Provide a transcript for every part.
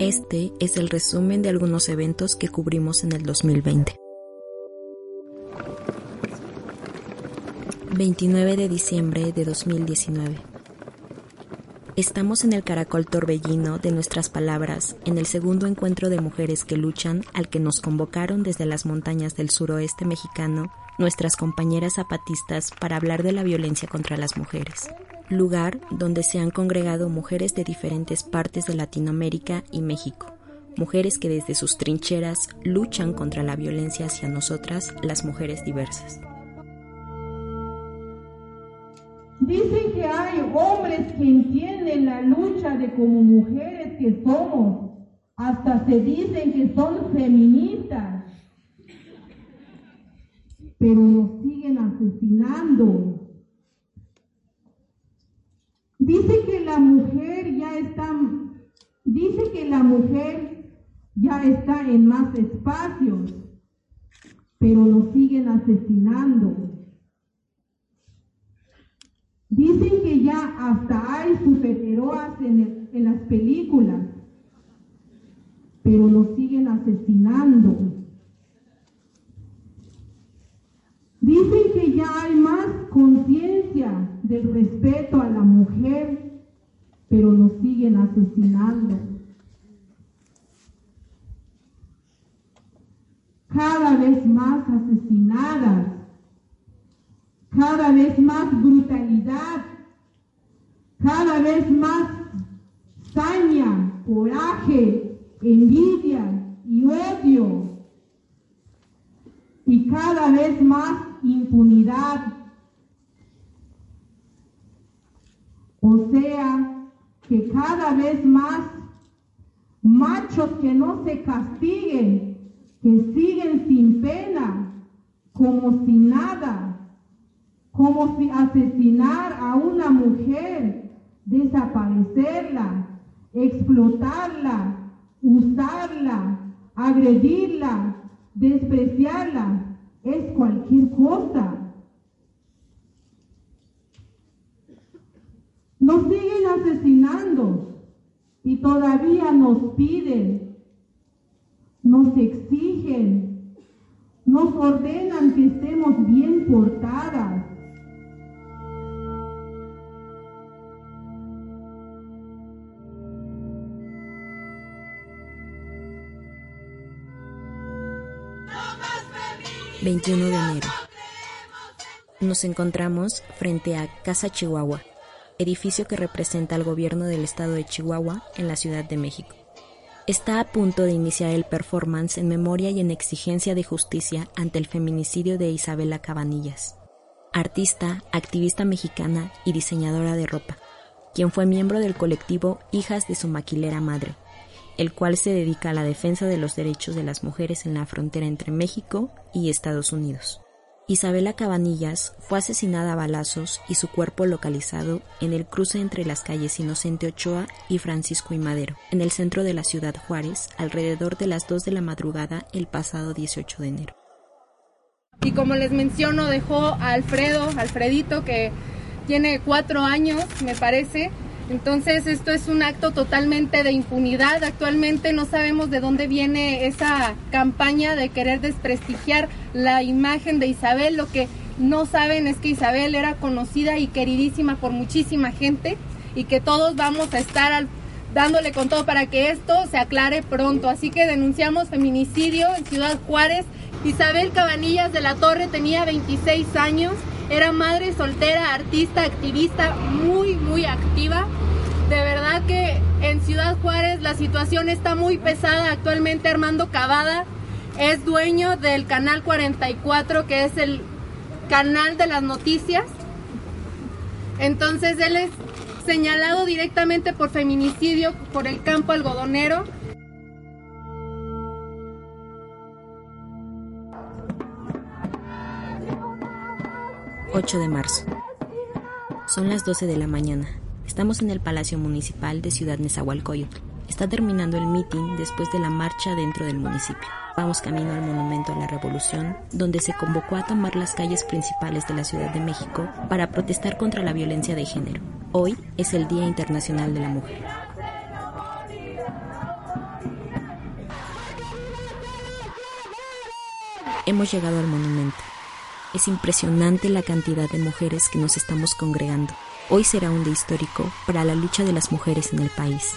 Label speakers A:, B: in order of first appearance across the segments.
A: Este es el resumen de algunos eventos que cubrimos en el 2020. 29 de diciembre de 2019. Estamos en el caracol torbellino de nuestras palabras, en el segundo encuentro de mujeres que luchan al que nos convocaron desde las montañas del suroeste mexicano nuestras compañeras zapatistas para hablar de la violencia contra las mujeres, lugar donde se han congregado mujeres de diferentes partes de Latinoamérica y México, mujeres que desde sus trincheras luchan contra la violencia hacia nosotras, las mujeres diversas.
B: Dicen que hay hombres que entienden la lucha de como mujeres que somos. Hasta se dicen que son feministas. Pero nos siguen asesinando. Dice que la mujer ya está, dice que la mujer ya está en más espacios, pero nos siguen asesinando. Dicen que ya hasta hay superhéroes en, en las películas, pero nos siguen asesinando. Dicen que ya hay más conciencia del respeto a la mujer, pero nos siguen asesinando. Cada vez más asesinadas cada vez más brutalidad, cada vez más saña, coraje, envidia y odio, y cada vez más impunidad. O sea, que cada vez más machos que no se castiguen, que siguen sin pena, como si nada como si asesinar a una mujer, desaparecerla, explotarla, usarla, agredirla, despreciarla, es cualquier cosa. Nos siguen asesinando y todavía nos piden, nos exigen, nos ordenan que estemos bien portadas
A: 21 de enero. Nos encontramos frente a Casa Chihuahua, edificio que representa al gobierno del estado de Chihuahua en la Ciudad de México. Está a punto de iniciar el performance en memoria y en exigencia de justicia ante el feminicidio de Isabela Cabanillas, artista, activista mexicana y diseñadora de ropa, quien fue miembro del colectivo Hijas de su maquilera madre, el cual se dedica a la defensa de los derechos de las mujeres en la frontera entre México y Estados Unidos. Isabela Cabanillas fue asesinada a balazos y su cuerpo localizado en el cruce entre las calles Inocente Ochoa y Francisco y Madero, en el centro de la ciudad Juárez, alrededor de las 2 de la madrugada el pasado 18 de enero.
C: Y como les menciono, dejó a Alfredo, Alfredito, que tiene cuatro años, me parece, entonces esto es un acto totalmente de impunidad. Actualmente no sabemos de dónde viene esa campaña de querer desprestigiar la imagen de Isabel. Lo que no saben es que Isabel era conocida y queridísima por muchísima gente y que todos vamos a estar dándole con todo para que esto se aclare pronto. Así que denunciamos feminicidio en Ciudad Juárez. Isabel Cabanillas de la Torre tenía 26 años era madre soltera, artista, activista, muy, muy activa. De verdad que en Ciudad Juárez la situación está muy pesada. Actualmente Armando Cavada es dueño del canal 44, que es el canal de las noticias. Entonces él es señalado directamente por feminicidio por el campo algodonero
A: 8 de marzo. Son las 12 de la mañana. Estamos en el Palacio Municipal de Ciudad Nezahualcóyotl. Está terminando el mitin después de la marcha dentro del municipio. Vamos camino al Monumento a la Revolución, donde se convocó a tomar las calles principales de la Ciudad de México para protestar contra la violencia de género. Hoy es el Día Internacional de la Mujer. Hemos llegado al monumento. Es impresionante la cantidad de mujeres que nos estamos congregando. Hoy será un día histórico para la lucha de las mujeres en el país.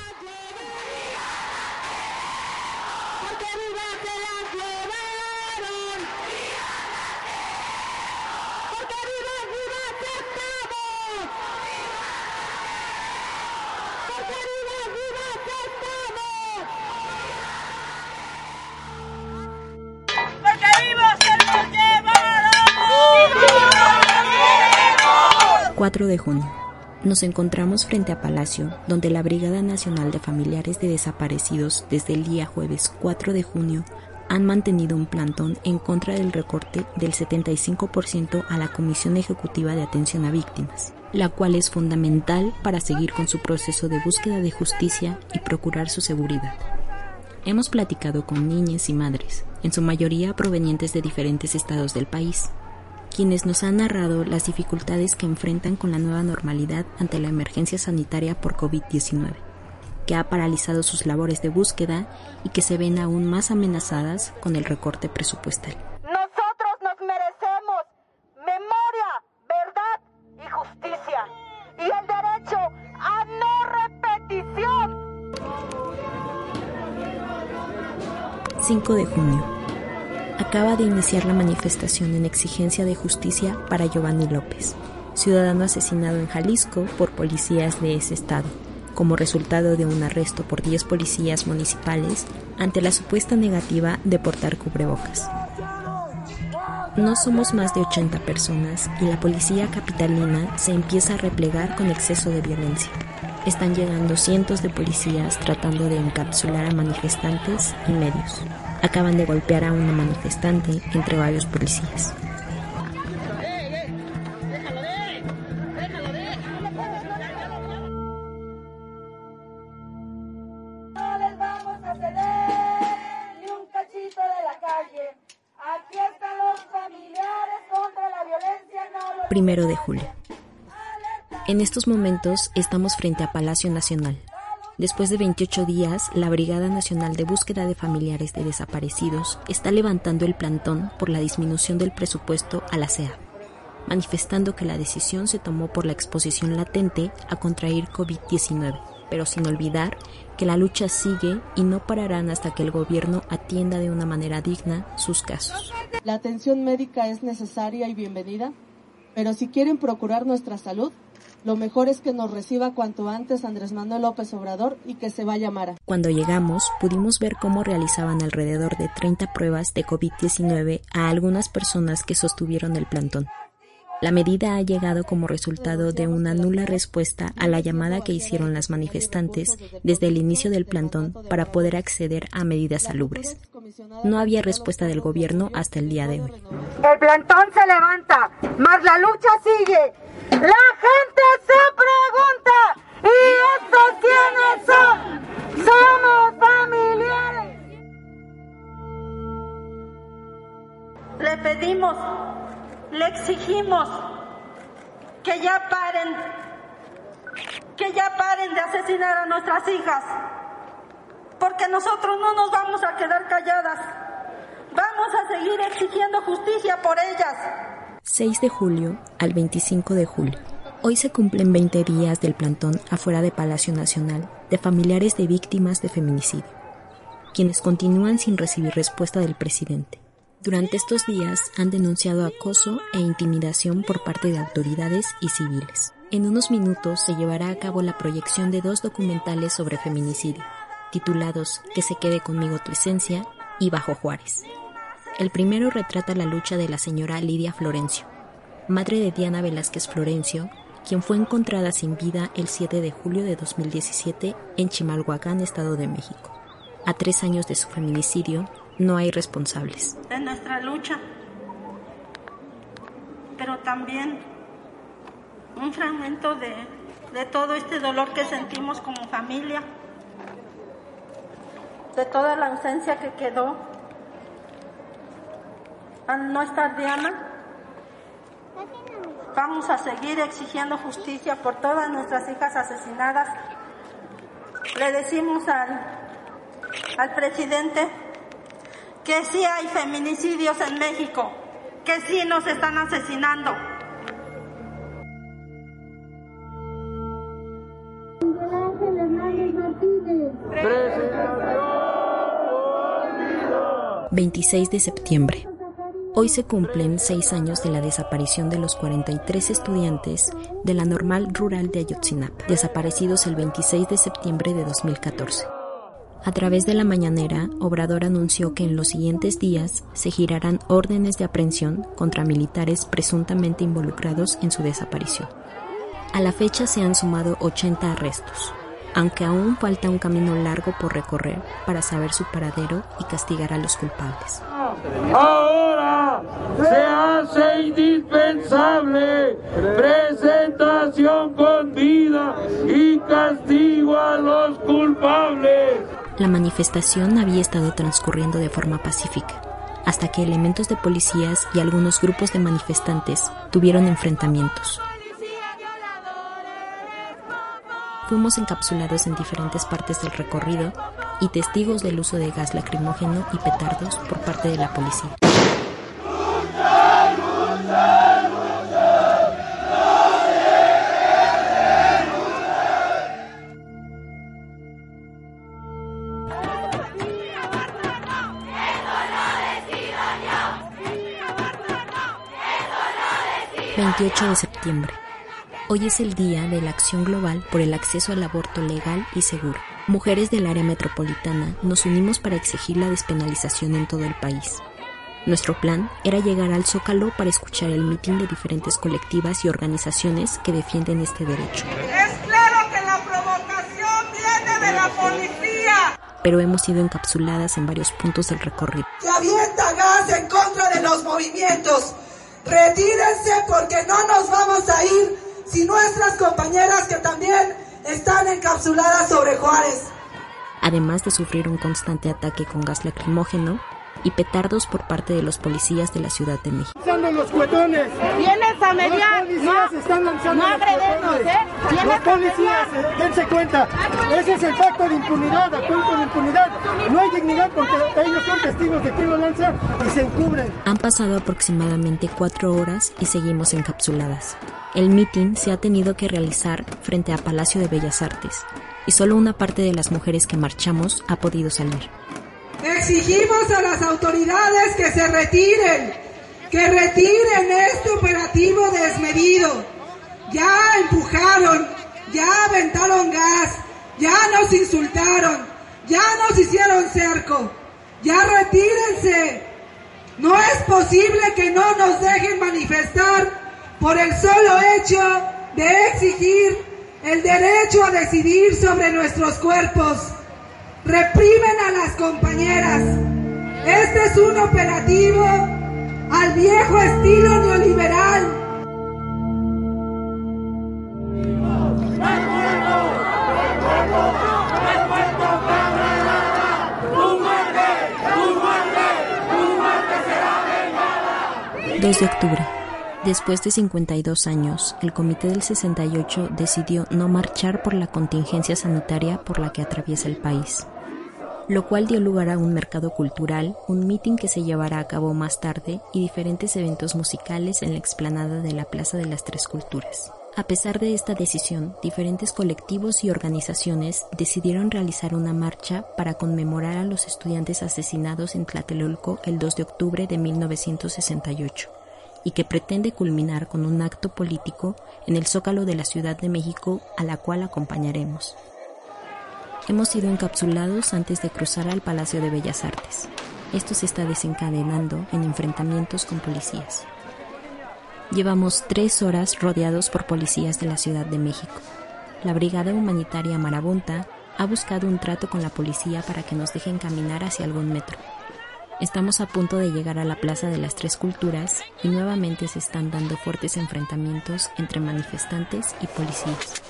A: De junio. Nos encontramos frente a Palacio, donde la Brigada Nacional de Familiares de Desaparecidos desde el día jueves 4 de junio han mantenido un plantón en contra del recorte del 75% a la Comisión Ejecutiva de Atención a Víctimas, la cual es fundamental para seguir con su proceso de búsqueda de justicia y procurar su seguridad. Hemos platicado con niñas y madres, en su mayoría provenientes de diferentes estados del país, quienes nos han narrado las dificultades que enfrentan con la nueva normalidad ante la emergencia sanitaria por COVID-19, que ha paralizado sus labores de búsqueda y que se ven aún más amenazadas con el recorte presupuestal.
D: Nosotros nos merecemos memoria, verdad y justicia y el derecho a no repetición.
A: 5 de junio acaba de iniciar la manifestación en exigencia de justicia para Giovanni López, ciudadano asesinado en Jalisco por policías de ese estado, como resultado de un arresto por 10 policías municipales ante la supuesta negativa de portar cubrebocas. No somos más de 80 personas y la policía capitalina se empieza a replegar con exceso de violencia. Están llegando cientos de policías tratando de encapsular a manifestantes y medios acaban de golpear a una manifestante entre varios policías. Primero de julio. En estos momentos estamos frente a Palacio Nacional, Después de 28 días, la Brigada Nacional de Búsqueda de Familiares de Desaparecidos está levantando el plantón por la disminución del presupuesto a la CEA, manifestando que la decisión se tomó por la exposición latente a contraer COVID-19, pero sin olvidar que la lucha sigue y no pararán hasta que el gobierno atienda de una manera digna sus casos.
E: La atención médica es necesaria y bienvenida, pero si quieren procurar nuestra salud, lo mejor es que nos reciba cuanto antes Andrés Manuel López Obrador y que se vaya Mara.
A: Cuando llegamos, pudimos ver cómo realizaban alrededor de 30 pruebas de COVID-19 a algunas personas que sostuvieron el plantón. La medida ha llegado como resultado de una nula respuesta a la llamada que hicieron las manifestantes desde el inicio del plantón para poder acceder a medidas salubres. No había respuesta del gobierno hasta el día de hoy.
D: El plantón se levanta, mas la lucha sigue. La gente se pregunta, ¿y estos quiénes son? Somos familiares. Le pedimos, le exigimos que ya paren, que ya paren de asesinar a nuestras hijas, porque nosotros no nos vamos a quedar calladas. Vamos a seguir exigiendo justicia por ellas.
A: 6 de julio al 25 de julio. Hoy se cumplen 20 días del plantón afuera de Palacio Nacional de familiares de víctimas de feminicidio, quienes continúan sin recibir respuesta del presidente. Durante estos días han denunciado acoso e intimidación por parte de autoridades y civiles. En unos minutos se llevará a cabo la proyección de dos documentales sobre feminicidio, titulados Que se quede conmigo tu esencia y Bajo Juárez. El primero retrata la lucha de la señora Lidia Florencio, madre de Diana Velázquez Florencio, quien fue encontrada sin vida el 7 de julio de 2017 en Chimalhuacán, Estado de México. A tres años de su feminicidio, no hay responsables.
D: De nuestra lucha, pero también un fragmento de, de todo este dolor que sentimos como familia, de toda la ausencia que quedó no estar Diana, vamos a seguir exigiendo justicia por todas nuestras hijas asesinadas. Le decimos al, al presidente que sí hay feminicidios en México, que sí nos están asesinando.
A: 26 de septiembre. Hoy se cumplen seis años de la desaparición de los 43 estudiantes de la normal rural de Ayotzinapa, desaparecidos el 26 de septiembre de 2014. A través de la mañanera, Obrador anunció que en los siguientes días se girarán órdenes de aprehensión contra militares presuntamente involucrados en su desaparición. A la fecha se han sumado 80 arrestos, aunque aún falta un camino largo por recorrer para saber su paradero y castigar a los culpables.
F: Ahora se hace indispensable presentación con vida y castigo a los culpables.
A: La manifestación había estado transcurriendo de forma pacífica, hasta que elementos de policías y algunos grupos de manifestantes tuvieron enfrentamientos. Fuimos encapsulados en diferentes partes del recorrido y testigos del uso de gas lacrimógeno y petardos por parte de la policía. ...28 de septiembre... Hoy es el día de la acción global por el acceso al aborto legal y seguro. Mujeres del área metropolitana nos unimos para exigir la despenalización en todo el país. Nuestro plan era llegar al Zócalo para escuchar el mitin de diferentes colectivas y organizaciones que defienden este derecho.
G: Es claro que la provocación viene de la policía.
A: Pero hemos sido encapsuladas en varios puntos del recorrido.
G: Se avienta gas en contra de los movimientos. Retírense porque no nos vamos a ir si nuestras compañeras que también están encapsuladas sobre Juárez.
A: Además de sufrir un constante ataque con gas lacrimógeno y petardos por parte de los policías de la Ciudad de México.
F: los cuetones.
H: Vienes a mediar.
F: Los policías
H: No,
F: están lanzando
H: no
F: los.
H: ¿eh?
F: Los
H: a
F: policías, eh, dense cuenta. Ese es el pacto de impunidad, actúan con impunidad. No hay dignidad porque ellos son testigos de quién lo lanza y se encubren.
A: Han pasado aproximadamente cuatro horas y seguimos encapsuladas. El mitin se ha tenido que realizar frente a Palacio de Bellas Artes y solo una parte de las mujeres que marchamos ha podido salir.
G: Exigimos a las autoridades que se retiren, que retiren este operativo desmedido. Ya empujaron, ya aventaron gas, ya nos insultaron, ya nos hicieron cerco. Ya retírense. No es posible que no nos dejen manifestar por el solo hecho de exigir el derecho a decidir sobre nuestros cuerpos. Reprimen a las compañeras. Este es un operativo al viejo estilo neoliberal.
A: ...2 de octubre. Después de 52 años, el Comité del 68 decidió no marchar por la contingencia sanitaria por la que atraviesa el país, lo cual dio lugar a un mercado cultural, un mitin que se llevará a cabo más tarde y diferentes eventos musicales en la explanada de la Plaza de las Tres Culturas. A pesar de esta decisión, diferentes colectivos y organizaciones decidieron realizar una marcha para conmemorar a los estudiantes asesinados en Tlatelolco el 2 de octubre de 1968 y que pretende culminar con un acto político en el Zócalo de la Ciudad de México a la cual acompañaremos. Hemos sido encapsulados antes de cruzar al Palacio de Bellas Artes. Esto se está desencadenando en enfrentamientos con policías. Llevamos tres horas rodeados por policías de la Ciudad de México. La Brigada Humanitaria Marabunta ha buscado un trato con la policía para que nos dejen caminar hacia algún metro. Estamos a punto de llegar a la Plaza de las Tres Culturas y nuevamente se están dando fuertes enfrentamientos entre manifestantes y policías.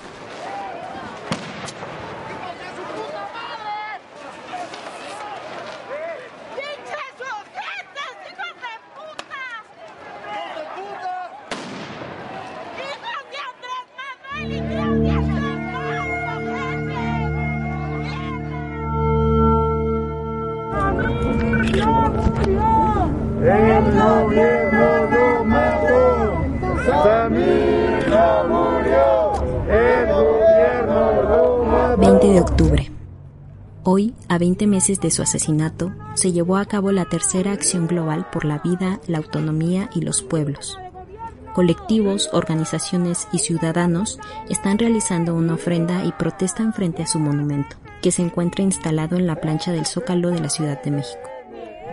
A: Meses de su asesinato, se llevó a cabo la tercera acción global por la vida, la autonomía y los pueblos. Colectivos, organizaciones y ciudadanos están realizando una ofrenda y protestan frente a su monumento, que se encuentra instalado en la plancha del Zócalo de la Ciudad de México.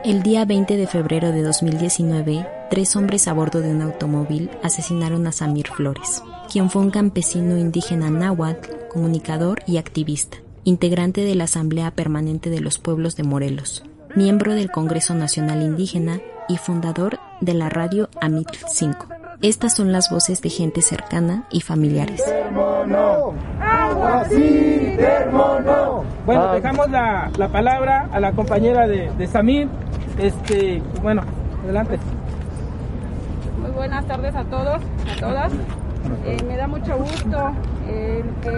A: El día 20 de febrero de 2019, tres hombres a bordo de un automóvil asesinaron a Samir Flores, quien fue un campesino indígena náhuatl, comunicador y activista, integrante de la Asamblea Permanente de los Pueblos de Morelos, miembro del Congreso Nacional Indígena y fundador de la radio AMIT 5. Estas son las voces de gente cercana y familiares.
I: Bueno, dejamos la, la palabra a la compañera de, de Samir. Este, bueno, adelante.
J: Muy buenas tardes a todos, a todas. Eh, me da mucho gusto eh, que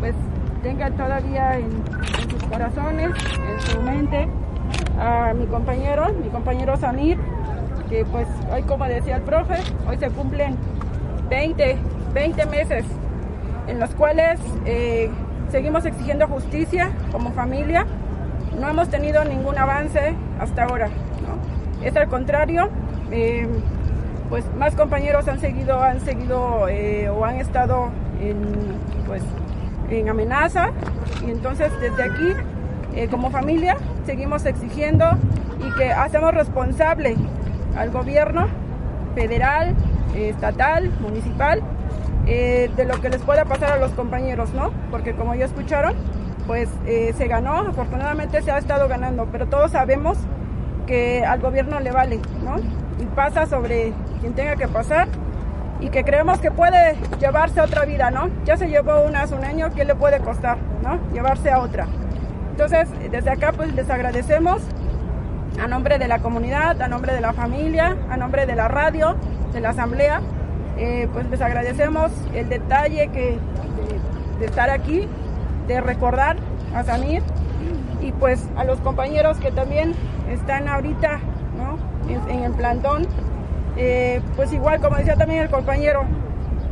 J: pues tengan todavía en, sus corazones, en su mente, a mi compañero, mi compañero Samir, que pues hoy como decía el profe, hoy se cumplen 20, 20 meses en los cuales eh, seguimos exigiendo justicia como familia. No hemos tenido ningún avance hasta ahora. Es al contrario, eh, pues más compañeros han seguido, han seguido eh, o han estado en, pues, en amenaza y entonces desde aquí eh, como familia seguimos exigiendo y que hacemos responsable al gobierno federal, eh, estatal, municipal, eh, de lo que les pueda pasar a los compañeros, ¿no? Porque como ya escucharon, pues se ganó, afortunadamente se ha estado ganando, pero todos sabemos que al gobierno le vale, ¿no? Y pasa sobre quien tenga que pasar y que creemos que puede llevarse a otra vida, ¿no? Ya se llevó una hace un año, ¿qué le puede costar, ¿no? Llevarse a otra. Entonces, desde acá pues les agradecemos a nombre de la comunidad, a nombre de la familia, a nombre de la radio, de la asamblea, eh, pues les agradecemos el detalle que, de, estar aquí, de recordar a Samir y pues a los compañeros que también están ahorita ¿no? en el plantón, eh, pues igual como decía también el compañero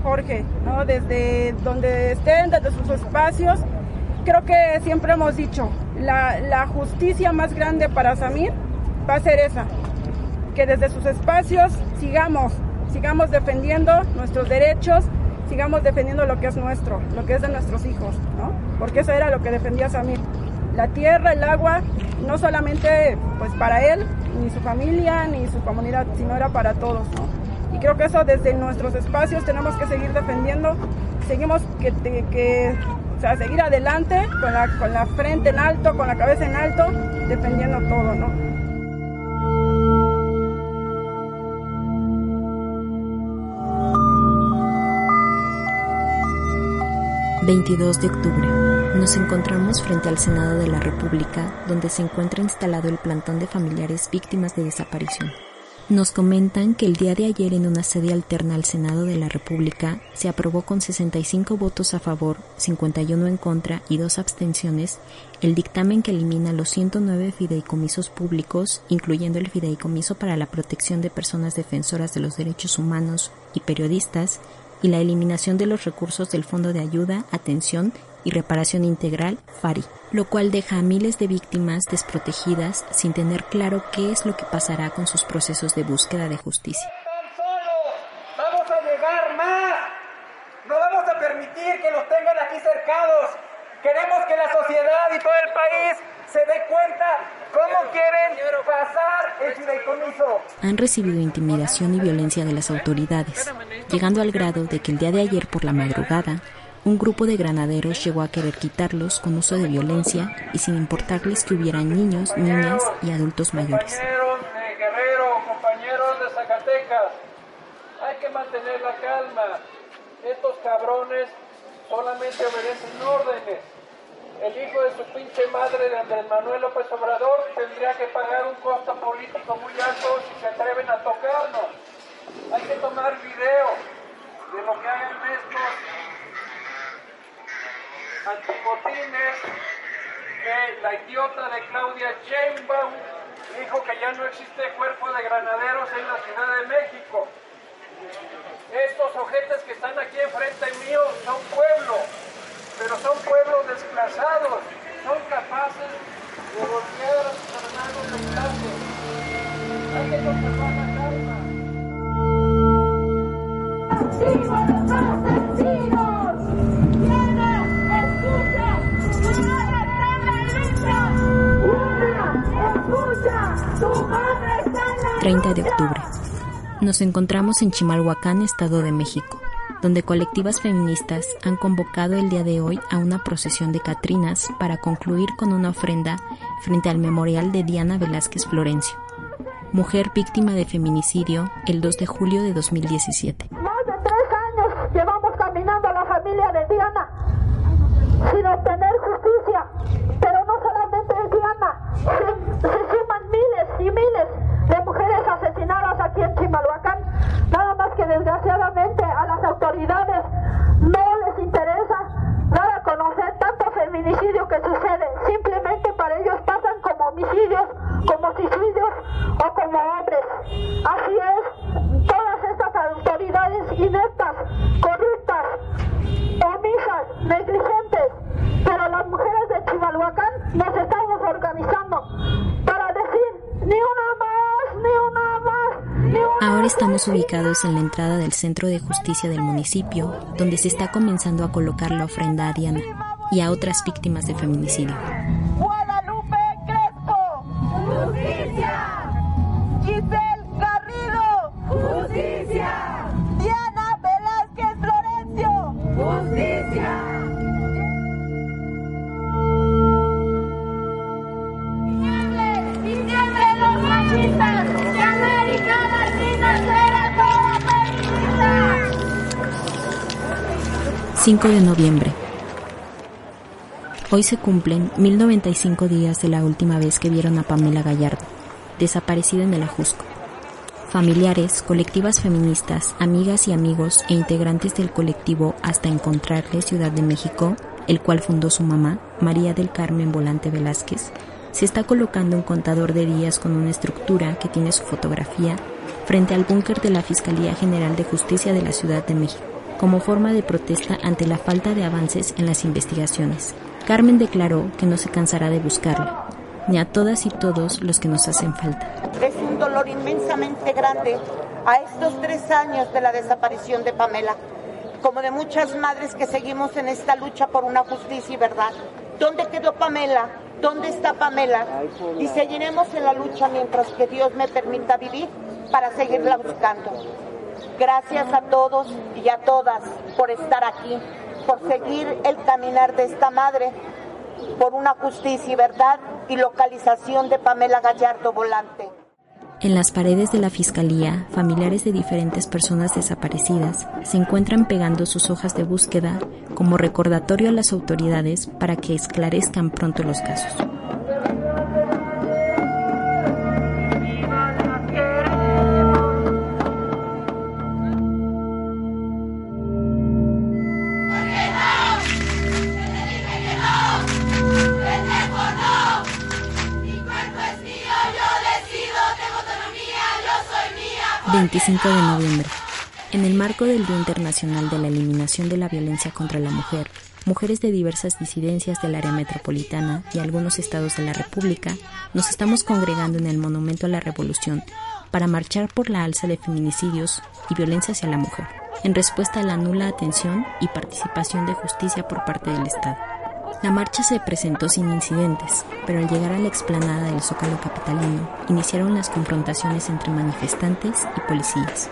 J: Jorge, ¿no? desde donde estén, desde sus espacios, creo que siempre hemos dicho, la, la justicia más grande para Samir va a ser esa, que desde sus espacios sigamos, sigamos defendiendo nuestros derechos, sigamos defendiendo lo que es nuestro, lo que es de nuestros hijos, ¿no? Porque eso era lo que defendía Samir. La tierra, el agua, no solamente pues para él, ni su familia, ni su comunidad, sino era para todos, ¿no? Y creo que eso desde nuestros espacios tenemos que seguir defendiendo, seguimos que, que o sea, seguir adelante con la, con la frente en alto, con la cabeza en alto, defendiendo todo, ¿no?
A: 22 de octubre. Nos encontramos frente al Senado de la República, donde se encuentra instalado el plantón de familiares víctimas de desaparición. Nos comentan que el día de ayer en una sede alterna al Senado de la República se aprobó con 65 votos a favor, 51 en contra y dos abstenciones el dictamen que elimina los 109 fideicomisos públicos, incluyendo el fideicomiso para la protección de personas defensoras de los derechos humanos y periodistas, y la eliminación de los recursos del Fondo de Ayuda, Atención y Reparación Integral, FARI, lo cual deja a miles de víctimas desprotegidas sin tener claro qué es lo que pasará con sus procesos de búsqueda de justicia.
K: Vamos a llegar más. No vamos a permitir que los tengan aquí cercados. Queremos que la sociedad y todo el país se dé cuenta cómo quieren pasar el fideicomiso.
A: Han recibido intimidación y violencia de las autoridades, llegando al grado de que el día de ayer por la madrugada, un grupo de granaderos llegó a querer quitarlos con uso de violencia y sin importarles que hubieran niños, niñas y adultos mayores.
K: Guerrero, compañeros de Zacatecas, hay que mantener la calma. Estos cabrones solamente obedecen órdenes. El hijo de su pinche madre de Manuel López Obrador tendría que pagar un costo político muy alto si se atreven a tocarnos. Hay que tomar video de lo que hagan estos antibotines que la idiota de Claudia Sheinbaum dijo que ya no existe cuerpo de granaderos en la Ciudad de México. Estos ojetes que están aquí enfrente mío son pueblo, pero son pueblos desplazados, son capaces de golpear a sus hermanos de clase.
A: ...30 de octubre. Nos encontramos en Chimalhuacán, Estado de México, donde colectivas feministas han convocado el día de hoy a una procesión de Catrinas para concluir con una ofrenda frente al memorial de Diana Velázquez Florencio, mujer víctima de feminicidio el 2 de julio de 2017. Ubicados en la entrada del Centro de Justicia del municipio, donde se está comenzando a colocar la ofrenda a Diana y a otras víctimas de feminicidio. 5 de noviembre. Hoy se cumplen 1095 días de la última vez que vieron a Pamela Gallardo, desaparecida en el Ajusco. Familiares, colectivas feministas, amigas y amigos e integrantes del colectivo Hasta Encontrarle Ciudad de México, el cual fundó su mamá, María del Carmen Volante Velázquez, se está colocando un contador de días con una estructura que tiene su fotografía frente al búnker de la Fiscalía General de Justicia de la Ciudad de México, como forma de protesta ante la falta de avances en las investigaciones. Carmen declaró que no se cansará de buscarla, ni a todas y todos los que nos hacen falta.
L: Es un dolor inmensamente grande a estos tres años de la desaparición de Pamela, como de muchas madres que seguimos en esta lucha por una justicia y verdad. ¿Dónde quedó Pamela? ¿Dónde está Pamela? Y seguiremos en la lucha mientras que Dios me permita vivir para seguirla buscando. Gracias a todos y a todas por estar aquí, por seguir el caminar de esta madre, por una justicia y verdad y localización de Pamela Gallardo Volante.
A: En las paredes de la Fiscalía, familiares de diferentes personas desaparecidas se encuentran pegando sus hojas de búsqueda como recordatorio a las autoridades para que esclarezcan pronto los casos. 25 de noviembre. En el marco del Día Internacional de la Eliminación de la Violencia contra la Mujer, mujeres de diversas disidencias del área metropolitana y algunos estados de la República nos estamos congregando en el Monumento a la Revolución para marchar por la alza de feminicidios y violencia hacia la mujer, en respuesta a la nula atención y participación de justicia por parte del Estado. La marcha se presentó sin incidentes, pero al llegar a la explanada del Zócalo capitalino, iniciaron las confrontaciones entre manifestantes y policías.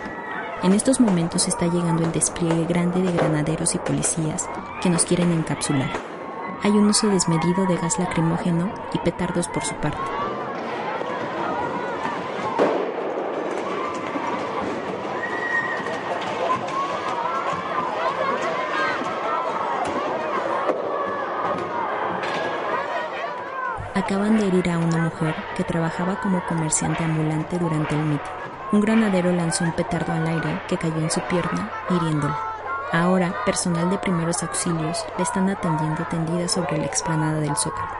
A: En estos momentos está llegando el despliegue grande de granaderos y policías que nos quieren encapsular. Hay un uso desmedido de gas lacrimógeno y petardos por su parte. Acaban de herir a una mujer que trabajaba como comerciante ambulante durante el mitin. Un granadero lanzó un petardo al aire que cayó en su pierna, hiriéndola. Ahora, personal de primeros auxilios le están atendiendo tendida sobre la explanada del Zócalo.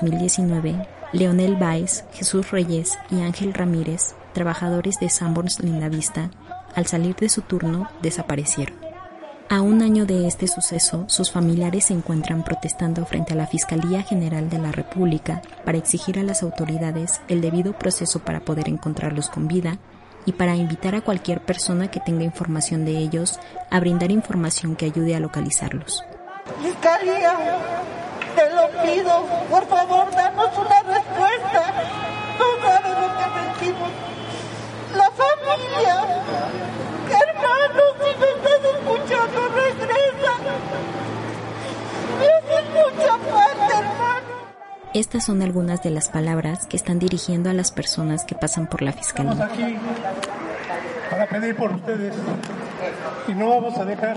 A: 2019, Leonel Baez, Jesús Reyes y Ángel Ramírez, trabajadores de Sanborns Lindavista, al salir de su turno, desaparecieron. A un año de este suceso, sus familiares se encuentran protestando frente a la Fiscalía General de la República para exigir a las autoridades el debido proceso para poder encontrarlos con vida y para invitar a cualquier persona que tenga información de ellos a brindar información que ayude a localizarlos.
L: Fiscalía, te lo pido, por favor, danos una respuesta. No sabes lo que sentimos. La familia, hermanos, si me estás escuchando, regresa. Me hace mucha falta, hermano.
A: Estas son algunas de las palabras que están dirigiendo a las personas que pasan por la
F: Estamos
A: fiscalía.
F: aquí para pedir por ustedes y no vamos a dejar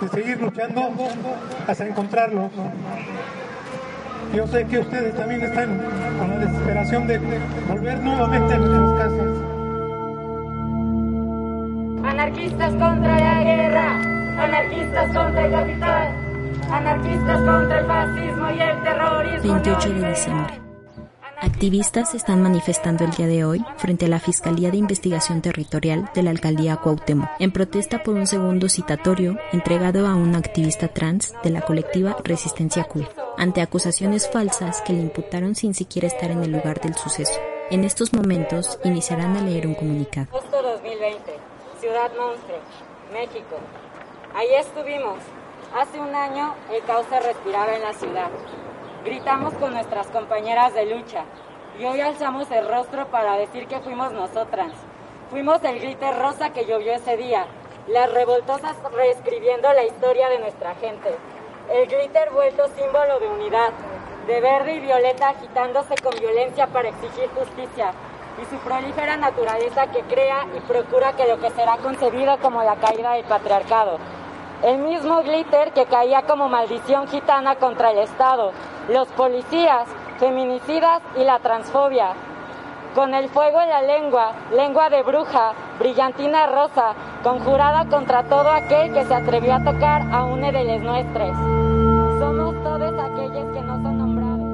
F: de seguir luchando hasta encontrarlos. Yo sé que ustedes también están con la desesperación de volver nuevamente a nuestras casas.
H: Anarquistas contra la guerra, anarquistas contra el capital, anarquistas contra el fascismo y el terrorismo.
A: 28 de diciembre. Activistas están manifestando el día de hoy frente a la Fiscalía de Investigación Territorial de la Alcaldía Cuauhtémoc en protesta por un segundo citatorio entregado a una activista trans de la colectiva Resistencia Queer ante acusaciones falsas que le imputaron sin siquiera estar en el lugar del suceso. En estos momentos iniciarán a leer un comunicado.
M: Agosto 2020, Ciudad Monstruo, México. Ahí estuvimos. Hace un año el caos respiraba en la ciudad. Gritamos con nuestras compañeras de lucha y hoy alzamos el rostro para decir que fuimos nosotras. Fuimos el glitter rosa que llovió ese día, las revoltosas reescribiendo la historia de nuestra gente. El glitter vuelto símbolo de unidad, de verde y violeta agitándose con violencia para exigir justicia y su prolífera naturaleza que crea y procura que lo que será concebido como la caída del patriarcado. El mismo glitter que caía como maldición gitana contra el Estado, los policías, feminicidas y la transfobia. Con el fuego en la lengua, lengua de bruja, brillantina rosa, conjurada contra todo aquel que se atrevió a tocar a una de las nuestras. Somos todos aquellos que no son nombrados.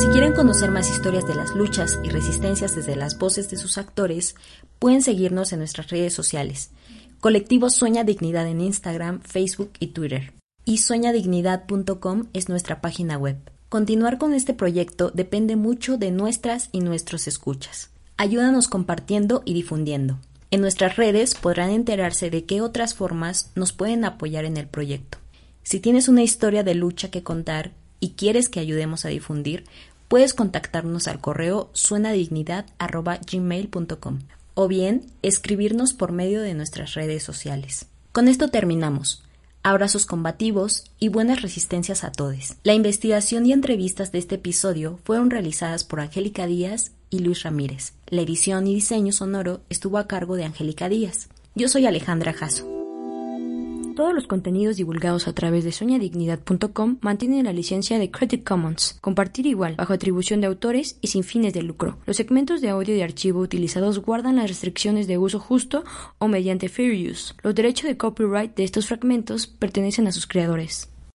A: Si quieren conocer más historias de las luchas y resistencias desde las voces de sus actores, pueden seguirnos en nuestras redes sociales. Colectivo Sueña Dignidad en Instagram, Facebook y Twitter. Y sueñadignidad.com es nuestra página web. Continuar con este proyecto depende mucho de nuestras y nuestros escuchas. Ayúdanos compartiendo y difundiendo. En nuestras redes podrán enterarse de qué otras formas nos pueden apoyar en el proyecto. Si tienes una historia de lucha que contar y quieres que ayudemos a difundir, puedes contactarnos al correo suenadignidad.gmail.com o bien escribirnos por medio de nuestras redes sociales. Con esto terminamos. Abrazos combativos y buenas resistencias a todos. La investigación y entrevistas de este episodio fueron realizadas por Angélica Díaz y Luis Ramírez. La edición y diseño sonoro estuvo a cargo de Angélica Díaz. Yo soy Alejandra Jasso. Todos los contenidos divulgados a través de soñadignidad.com mantienen la licencia de Creative Commons, compartir igual, bajo atribución de autores y sin fines de lucro. Los segmentos de audio y archivo utilizados guardan las restricciones de uso justo o mediante fair use. Los derechos de copyright de estos fragmentos pertenecen a sus creadores.